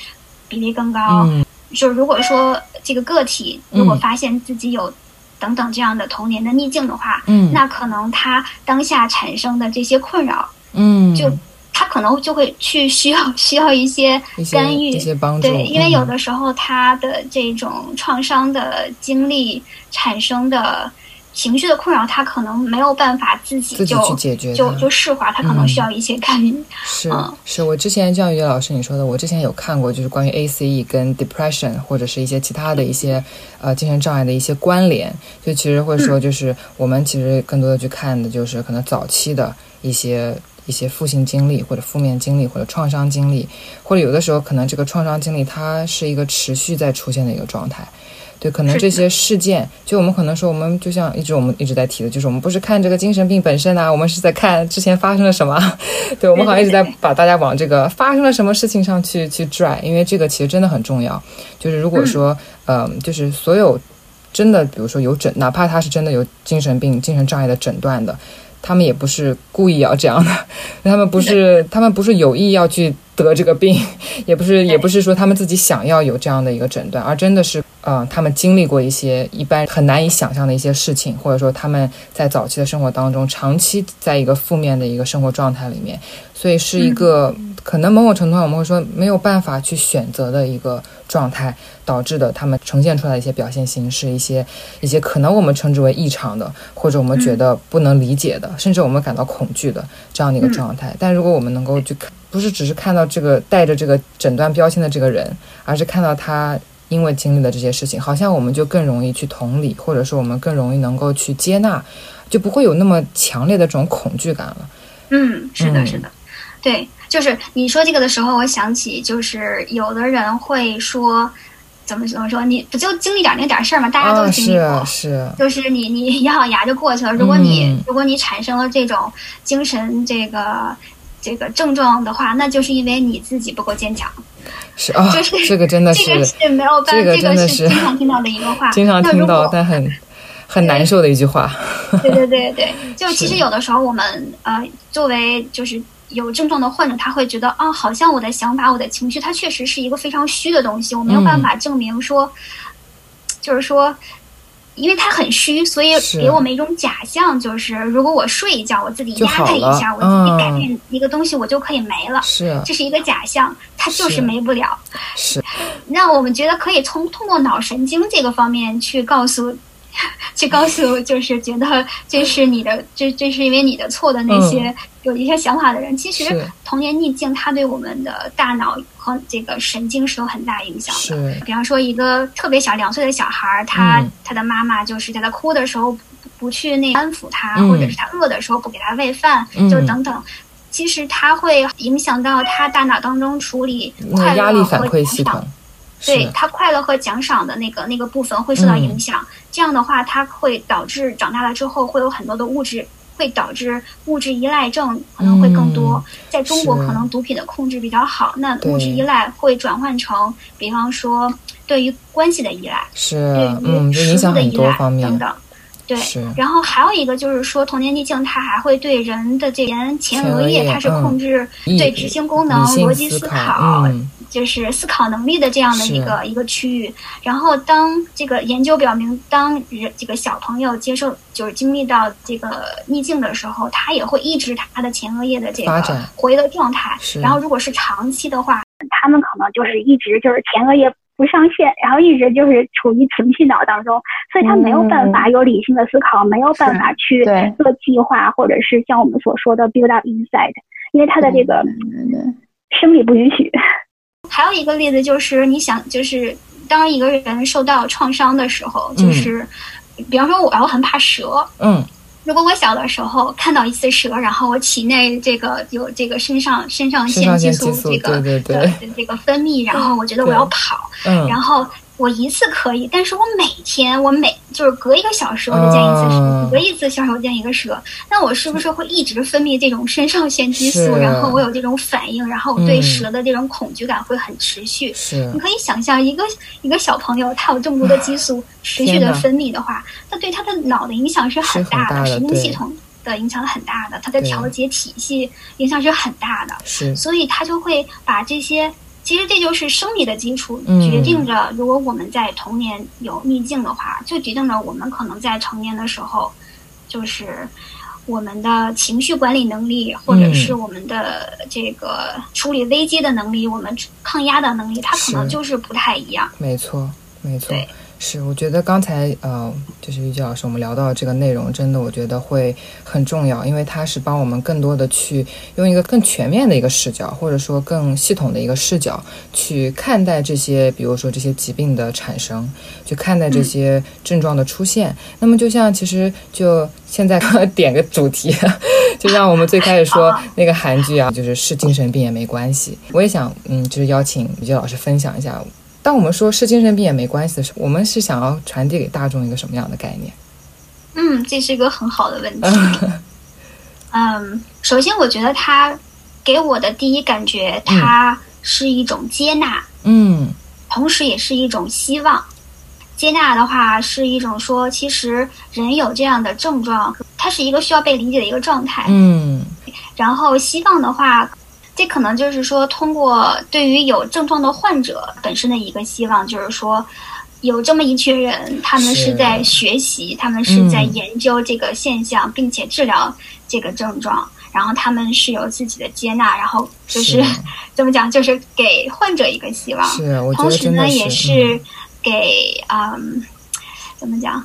比例更高。嗯、就是如果说这个个体如果发现自己有等等这样的童年的逆境的话，嗯，那可能他当下产生的这些困扰，嗯，就他可能就会去需要 需要一些干预，一些帮助。对，因为有的时候他的这种创伤的经历产生的。情绪的困扰，他可能没有办法自己就自己去解决，就就释怀，他可能需要一些干预。嗯、是、嗯、是，我之前教育老师你说的，我之前有看过，就是关于 ACE 跟 depression 或者是一些其他的一些呃精神障碍的一些关联。就其实会说，就是我们其实更多的去看的就是可能早期的一些一些负性经历或者负面经历或者创伤经历，或者有的时候可能这个创伤经历它是一个持续在出现的一个状态。对，可能这些事件，就我们可能说，我们就像一直我们一直在提的，就是我们不是看这个精神病本身啊，我们是在看之前发生了什么。对，我们好像一直在把大家往这个发生了什么事情上去去拽，因为这个其实真的很重要。就是如果说，嗯、呃，就是所有真的，比如说有诊，哪怕他是真的有精神病、精神障碍的诊断的，他们也不是故意要这样的，他们不是，他们不是有意要去得这个病，也不是，也不是说他们自己想要有这样的一个诊断，而真的是。嗯、呃，他们经历过一些一般很难以想象的一些事情，或者说他们在早期的生活当中，长期在一个负面的一个生活状态里面，所以是一个、嗯、可能某种程度上我们会说没有办法去选择的一个状态导致的，他们呈现出来的一些表现形式，一些一些可能我们称之为异常的，或者我们觉得不能理解的，嗯、甚至我们感到恐惧的这样的一个状态。嗯、但如果我们能够去看，不是只是看到这个带着这个诊断标签的这个人，而是看到他。因为经历了这些事情，好像我们就更容易去同理，或者说我们更容易能够去接纳，就不会有那么强烈的这种恐惧感了。嗯，是的，是的，对，就是你说这个的时候，我想起就是有的人会说，怎么怎么说，你不就经历点那点事儿吗？大家都经历过，啊、是，是，就是你你咬咬牙就过去了。如果你、嗯、如果你产生了这种精神这个这个症状的话，那就是因为你自己不够坚强。是啊，就是这个真的是，这个是没有办法，这个真的是经常听到的一个话，经常听到，但很 很难受的一句话。对对对对，就其实有的时候我们呃，作为就是有症状的患者，他会觉得啊，好像我的想法、我的情绪，它确实是一个非常虚的东西，我没有办法证明说，嗯、就是说。因为它很虚，所以给我们一种假象，就是如果我睡一觉，我自己压它一下，我自己改变一个东西，我就可以没了。是，这是一个假象，它就是没不了。是，让我们觉得可以从通过脑神经这个方面去告诉。去告诉，就是觉得这是你的，这这是因为你的错的那些有一些想法的人，嗯、其实童年逆境它对我们的大脑和这个神经是有很大影响的。比方说一个特别小两岁的小孩，他、嗯、他的妈妈就是在他哭的时候不，不去那安抚他，嗯、或者是他饿的时候不给他喂饭，嗯、就等等，其实它会影响到他大脑当中处理快乐和压力反馈系统。对他快乐和奖赏的那个那个部分会受到影响，嗯、这样的话，它会导致长大了之后会有很多的物质，会导致物质依赖症可能会更多。嗯、在中国，可能毒品的控制比较好，那物质依赖会转换成，比方说对于关系的依赖，是对于食物的依赖等等。对，然后还有一个就是说，童年逆境它还会对人的这前前额叶，它是控制对执行功能、逻辑思考。嗯就是思考能力的这样的一个一个区域，然后当这个研究表明，当人这个小朋友接受就是经历到这个逆境的时候，他也会抑制他的前额叶的这个活跃的状态。然后如果是长期的话，他们可能就是一直就是前额叶不上线，然后一直就是处于情绪脑当中，所以他没有办法有理性的思考，嗯、没有办法去做计划，或者是像我们所说的 build up insight，因为他的这个生理不允许。还有一个例子就是，你想，就是当一个人受到创伤的时候，就是，嗯、比方说我，我很怕蛇，嗯。如果我小的时候看到一次蛇，然后我体内这个有这个肾上肾上腺激素这个对对对的这个分泌，然后我觉得我要跑，嗯，然后。我一次可以，但是我每天我每就是隔一个小时我就见一次蛇，嗯、隔一次小时我见一个蛇，那我是不是会一直分泌这种肾上腺激素，然后我有这种反应，然后我对蛇的这种恐惧感会很持续？你可以想象一个一个小朋友他有这么多的激素持续的分泌的话，那对他的脑的影响是很大的，神经系统的影响很大的，他的调节体系影响是很大的，是，所以他就会把这些。其实这就是生理的基础，决定着如果我们在童年有逆境的话，就决定了我们可能在成年的时候，就是我们的情绪管理能力，或者是我们的这个处理危机的能力，我们抗压的能力，它可能就是不太一样。没错，没错。是，我觉得刚才呃，就是玉姬老师，我们聊到这个内容，真的我觉得会很重要，因为它是帮我们更多的去用一个更全面的一个视角，或者说更系统的一个视角去看待这些，比如说这些疾病的产生，去看待这些症状的出现。嗯、那么就像其实就现在点个主题，就像我们最开始说那个韩剧啊，就是是精神病也没关系。我也想嗯，就是邀请玉姬老师分享一下。当我们说是精神病也没关系的时候，我们是想要传递给大众一个什么样的概念？嗯，这是一个很好的问题。嗯，首先我觉得他给我的第一感觉，它是一种接纳，嗯，同时也是一种希望。接纳的话是一种说，其实人有这样的症状，它是一个需要被理解的一个状态，嗯。然后希望的话。这可能就是说，通过对于有症状的患者本身的一个希望，就是说，有这么一群人，他们是在学习，他们是在研究这个现象，并且治疗这个症状，然后他们是有自己的接纳，然后就是 怎么讲，就是给患者一个希望。是，我觉得同时呢，也是给嗯，怎么讲？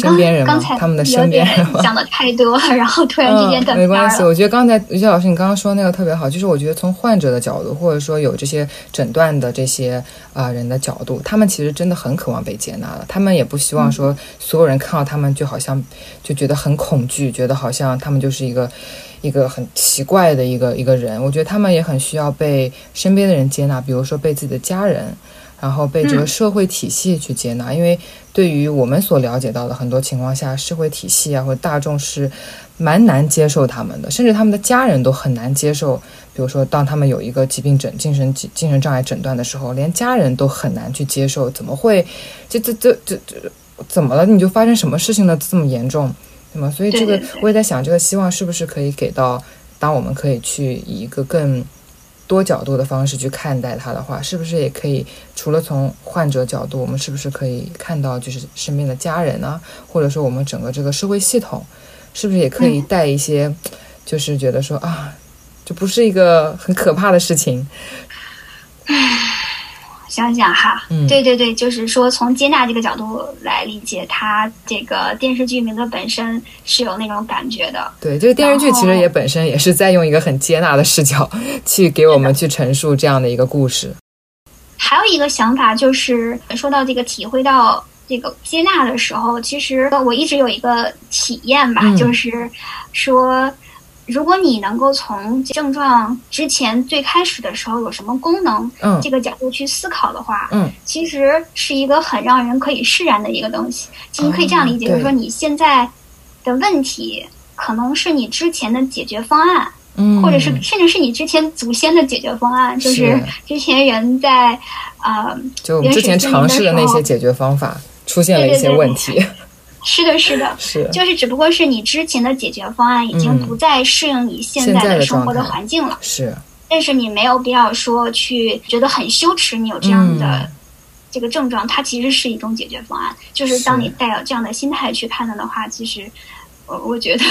身边人吗？他们的身边人讲的太多，然后突然之间断片了。嗯，没关系，我觉得刚才玉姬老师你刚刚说那个特别好，就是我觉得从患者的角度，或者说有这些诊断的这些啊、呃、人的角度，他们其实真的很渴望被接纳的。他们也不希望说所有人看到他们就好像就觉得很恐惧，觉得好像他们就是一个一个很奇怪的一个一个人。我觉得他们也很需要被身边的人接纳，比如说被自己的家人。然后被这个社会体系去接纳，嗯、因为对于我们所了解到的很多情况下，社会体系啊或者大众是蛮难接受他们的，甚至他们的家人都很难接受。比如说，当他们有一个疾病诊、精神精神障碍诊断的时候，连家人都很难去接受。怎么会？这这这这这怎么了？你就发生什么事情了？这么严重，对吗？所以这个我也在想，这个希望是不是可以给到，当我们可以去以一个更。多角度的方式去看待它的话，是不是也可以？除了从患者角度，我们是不是可以看到，就是身边的家人啊，或者说我们整个这个社会系统，是不是也可以带一些，就是觉得说啊，这不是一个很可怕的事情。想想哈，嗯，对对对，就是说从接纳这个角度来理解，它这个电视剧名字本身是有那种感觉的。对，这个电视剧其实也本身也是在用一个很接纳的视角去给我们去陈述这样的一个故事。还有一个想法就是说到这个体会到这个接纳的时候，其实我一直有一个体验吧，嗯、就是说。如果你能够从症状之前最开始的时候有什么功能，嗯，这个角度去思考的话，嗯，其实是一个很让人可以释然的一个东西。其实可以这样理解，就是说你现在的问题可能是你之前的解决方案，嗯，或者是甚至是你之前祖先的解决方案，就是。之前人在呃，就之前尝试的那些解决方法出现了一些问题。是的，是的，是，就是只不过是你之前的解决方案已经不再适应你现在的生活的环境了，是。但是你没有必要说去觉得很羞耻，你有这样的这个症状，它其实是一种解决方案。就是当你带有这样的心态去判断的话，其实。我我觉得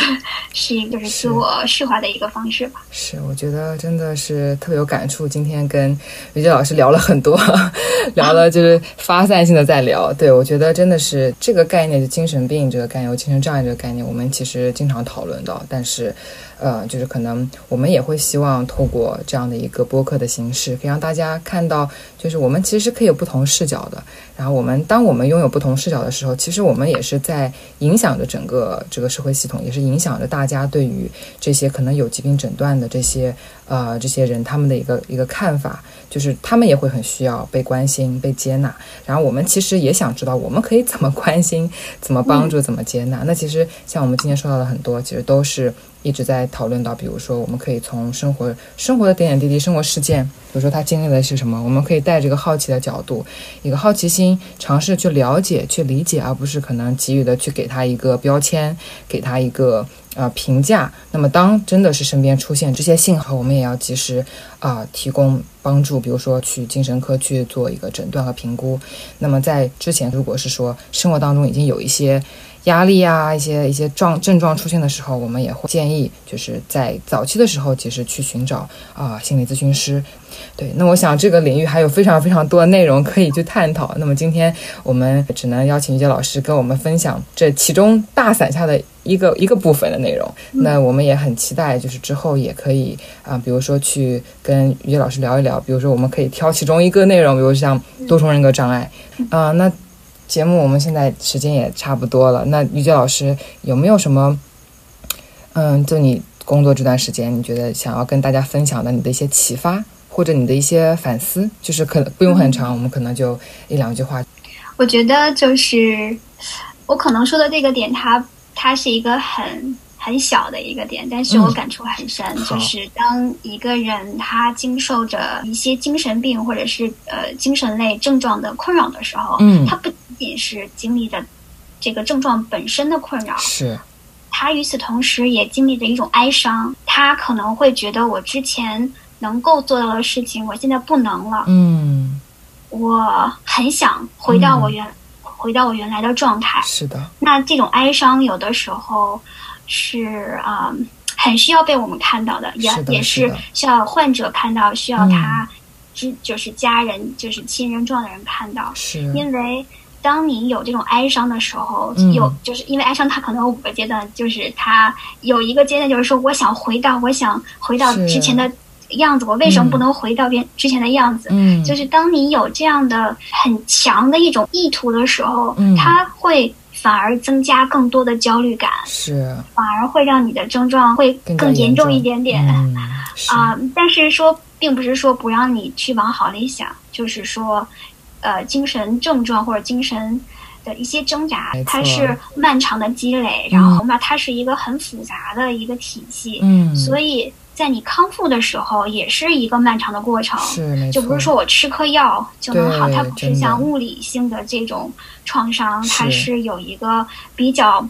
是一个就是自我释怀的一个方式吧。是，是，我觉得真的是特别有感触。今天跟玉姬老师聊了很多，聊了就是发散性的在聊。对，我觉得真的是这个概念，就精神病这个概念，精神障碍这个概念，我们其实经常讨论到，但是。呃，就是可能我们也会希望透过这样的一个播客的形式，可以让大家看到，就是我们其实可以有不同视角的。然后我们当我们拥有不同视角的时候，其实我们也是在影响着整个这个社会系统，也是影响着大家对于这些可能有疾病诊断的这些呃这些人他们的一个一个看法，就是他们也会很需要被关心、被接纳。然后我们其实也想知道，我们可以怎么关心、怎么帮助、怎么接纳。那其实像我们今天说到的很多，其实都是。一直在讨论到，比如说，我们可以从生活生活的点点滴滴、生活事件，比如说他经历的是什么，我们可以带着一个好奇的角度，一个好奇心，尝试去了解、去理解，而不是可能急于的去给他一个标签，给他一个呃评价。那么，当真的是身边出现这些信号，我们也要及时啊、提供帮助，比如说去精神科去做一个诊断和评估。那么在之前，如果是说生活当中已经有一些。压力啊，一些一些状症状出现的时候，我们也会建议，就是在早期的时候，其实去寻找啊、呃、心理咨询师。对，那我想这个领域还有非常非常多的内容可以去探讨。那么今天我们只能邀请于杰老师跟我们分享这其中大伞下的一个一个部分的内容。那我们也很期待，就是之后也可以啊、呃，比如说去跟于杰老师聊一聊，比如说我们可以挑其中一个内容，比如像多重人格障碍啊、呃，那。节目我们现在时间也差不多了，那于杰老师有没有什么，嗯，就你工作这段时间，你觉得想要跟大家分享的你的一些启发，或者你的一些反思，就是可能不用很长，嗯、我们可能就一两句话。我觉得就是我可能说的这个点，它它是一个很。很小的一个点，但是我感触很深，嗯、就是当一个人他经受着一些精神病或者是呃精神类症状的困扰的时候，嗯，他不仅仅是经历着这个症状本身的困扰，是，他与此同时也经历着一种哀伤，他可能会觉得我之前能够做到的事情，我现在不能了，嗯，我很想回到我原、嗯、回到我原来的状态，是的，那这种哀伤有的时候。是啊、嗯，很需要被我们看到的，也也是需要患者看到，需要他，之、嗯、就是家人，就是亲人状的人看到。是，因为当你有这种哀伤的时候，嗯、有就是因为哀伤，它可能有五个阶段，就是它有一个阶段就是说，我想回到，我想回到之前的样子，我为什么不能回到变之前的样子？嗯，就是当你有这样的很强的一种意图的时候，嗯，他会。反而增加更多的焦虑感，是，反而会让你的症状会更严重一点点，嗯、啊、呃。但是说，并不是说不让你去往好里想，就是说，呃，精神症状或者精神的一些挣扎，它是漫长的积累，然后嘛，它是一个很复杂的一个体系，嗯，所以。在你康复的时候，也是一个漫长的过程，是没错，就不是说我吃颗药就能好，它不是像物理性的这种创伤，它是有一个比较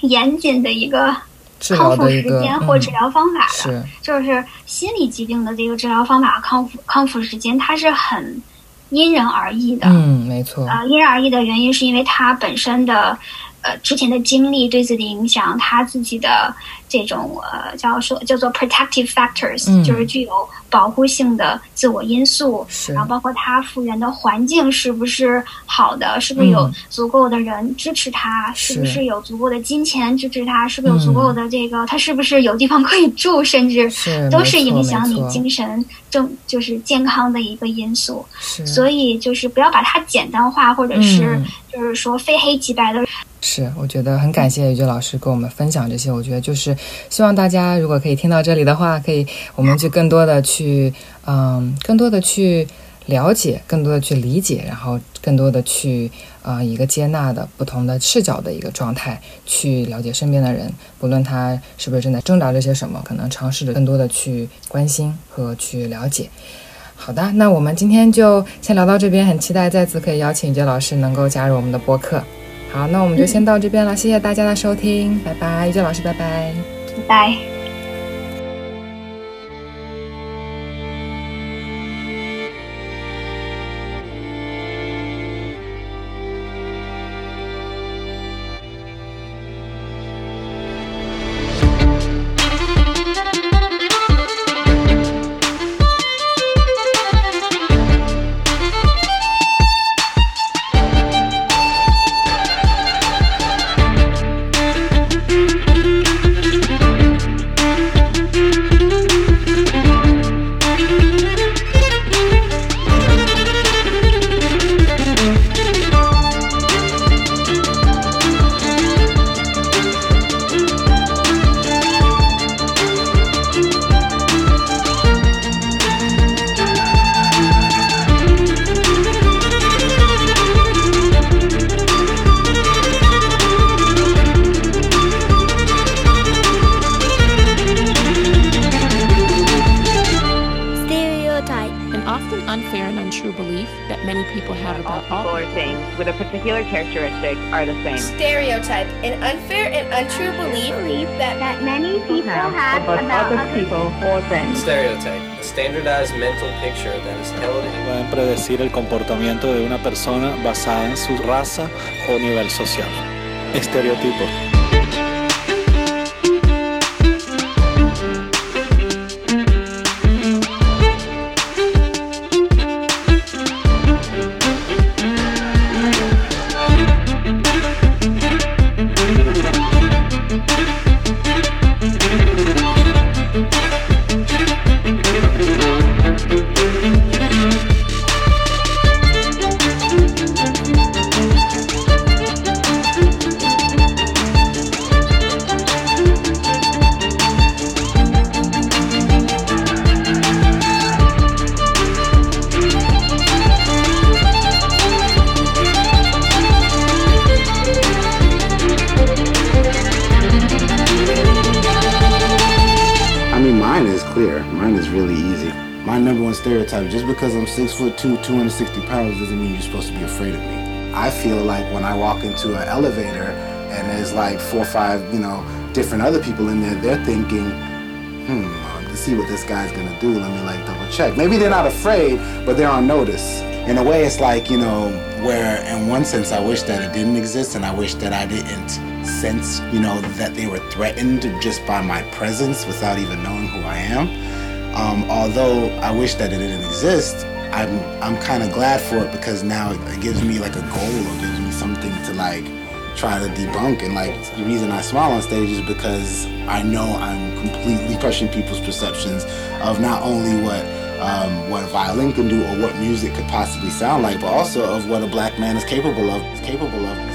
严谨的一个康复时间或治疗方法的，就是心理疾病的这个治疗方法康复康复时间，它是很因人而异的，嗯，没错，啊、呃，因人而异的原因是因为他本身的。呃，之前的经历对自己的影响，他自己的这种呃，叫说叫做 protective factors，嗯，就是具有保护性的自我因素，然后包括他复原的环境是不是好的，是不是有足够的人支持他，是，是不是有足够的金钱支持他，是不是有足够的这个，嗯，他是不是有地方可以住，甚至都是影响你精神正就是健康的一个因素。所以就是不要把它简单化，或者是就是说非黑即白的。是，我觉得很感谢于洁老师跟我们分享这些。我觉得就是希望大家如果可以听到这里的话，可以我们去更多的去，嗯，更多的去了解，更多的去理解，然后更多的去，呃，一个接纳的不同的视角的一个状态去了解身边的人，不论他是不是正在挣扎着些什么，可能尝试着更多的去关心和去了解。好的，那我们今天就先聊到这边，很期待再次可以邀请于洁老师能够加入我们的播客。好，那我们就先到这边了，谢谢大家的收听，拜拜，于洁老师，拜拜，拜 basada en su raza o nivel social. Estereotipos. 260 pounds doesn't mean you're supposed to be afraid of me. I feel like when I walk into an elevator and there's like four or five, you know, different other people in there, they're thinking, hmm, to see what this guy's gonna do, let me like double check. Maybe they're not afraid, but they're on notice. In a way, it's like, you know, where in one sense I wish that it didn't exist and I wish that I didn't sense, you know, that they were threatened just by my presence without even knowing who I am. Um, although I wish that it didn't exist, I'm I'm kind of glad for it because now it, gives me like a goal or gives me something to like try to debunk. And like the reason I smile on stage is because I know I'm completely crushing people's perceptions of not only what um, what a violin can do or what music could possibly sound like, but also of what a black man is capable of. Is capable of.